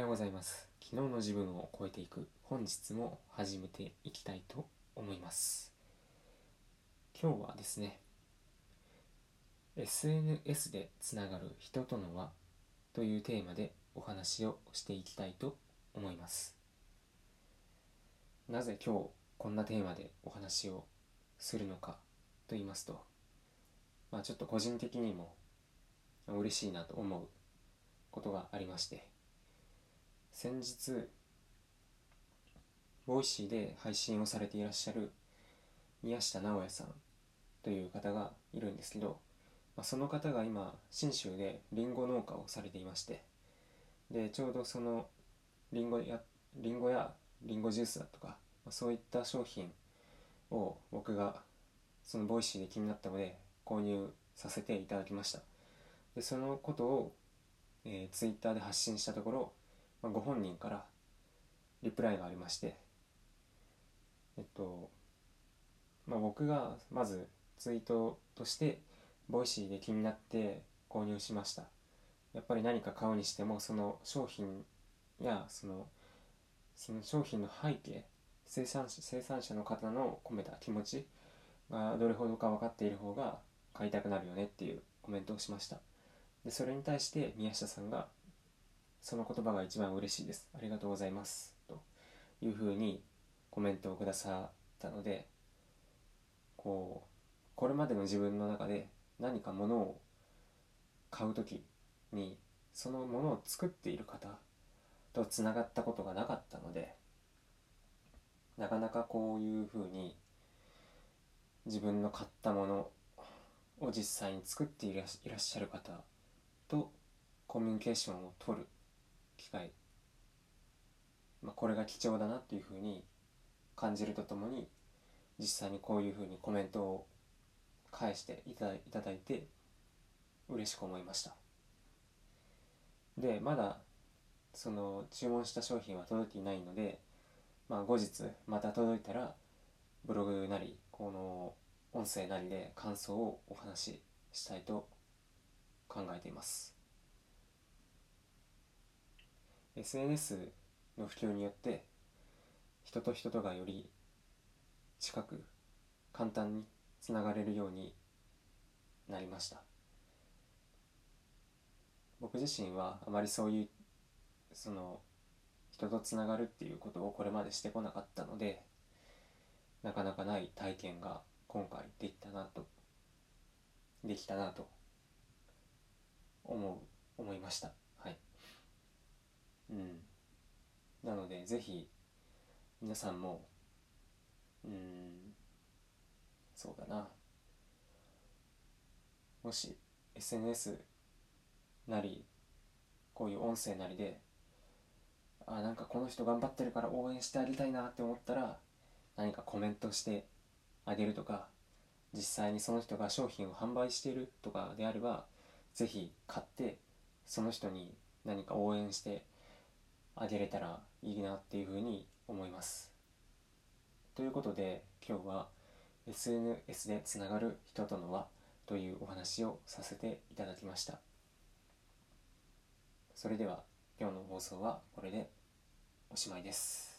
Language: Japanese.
ようございます。昨日の自分を超えていく本日も始めていきたいと思います。今日はですね SNS でつながる人との輪というテーマでお話をしていきたいと思います。なぜ今日こんなテーマでお話をするのかと言いますとまあちょっと個人的にも嬉しいなと思うことがありまして先日 Voicyで配信をされていらっしゃる宮下直也さんという方がいるんですけど、まあ、その方が今信州でりんご農家をされていましてでちょうどそのりんごやりんごやりんごジュースだとか、まあ、そういった商品を僕がその Voicyで気になったので購入させていただきました。でそのことを、えー、ツイッターで発信したところまあ、ご本人からリプライがありましてえっとまあ僕がまずツイートとして Voicyで気になって購入しました。やっぱり何か買うにしてもその商品やそのその商品の背景生産者生産者の方の込めた気持ちがどれほどか分かっている方が買いたくなるよねっていうコメントをしました。でそれに対して宮下さんがその言葉が一番嬉しいです。ありがとうございます。というふうにコメントをくださったので、こう、これまでの自分の中で何か物を買う時に、そのものを作っている方とつながったことがなかったので、なかなかこういうふうに自分の買ったものを実際に作っていらっしゃる方とコミュニケーションを取る機会、まあ、これが貴重だなっていうふうに感じるとともに実際にこういうふうにコメントを返していただいたいて嬉しく思いました。でまだその注文した商品は届いていないので、まあ、後日また届いたらブログなりこの音声なりで感想をお話ししたいと考えています。SNS の普及によって人と人とがより近く簡単につながれるようになりました。僕自身はあまりそういうその人とつながるっていうことをこれまでしてこなかったのでなかなかない体験が今回できたなとできたなと思う思いました。うん。なのでぜひ皆さんもうんそうだな。もし SNS なりこういう音声なりであなんかこの人頑張ってるから応援してあげたいなって思ったら何かコメントしてあげるとか実際にその人が商品を販売しているとかであれば是非買ってその人に何か応援してあげれたらいいなっていうふうに思います。ということで今日は SNS でつながる人との輪というお話をさせていただきました。それでは今日の放送はこれでおしまいです。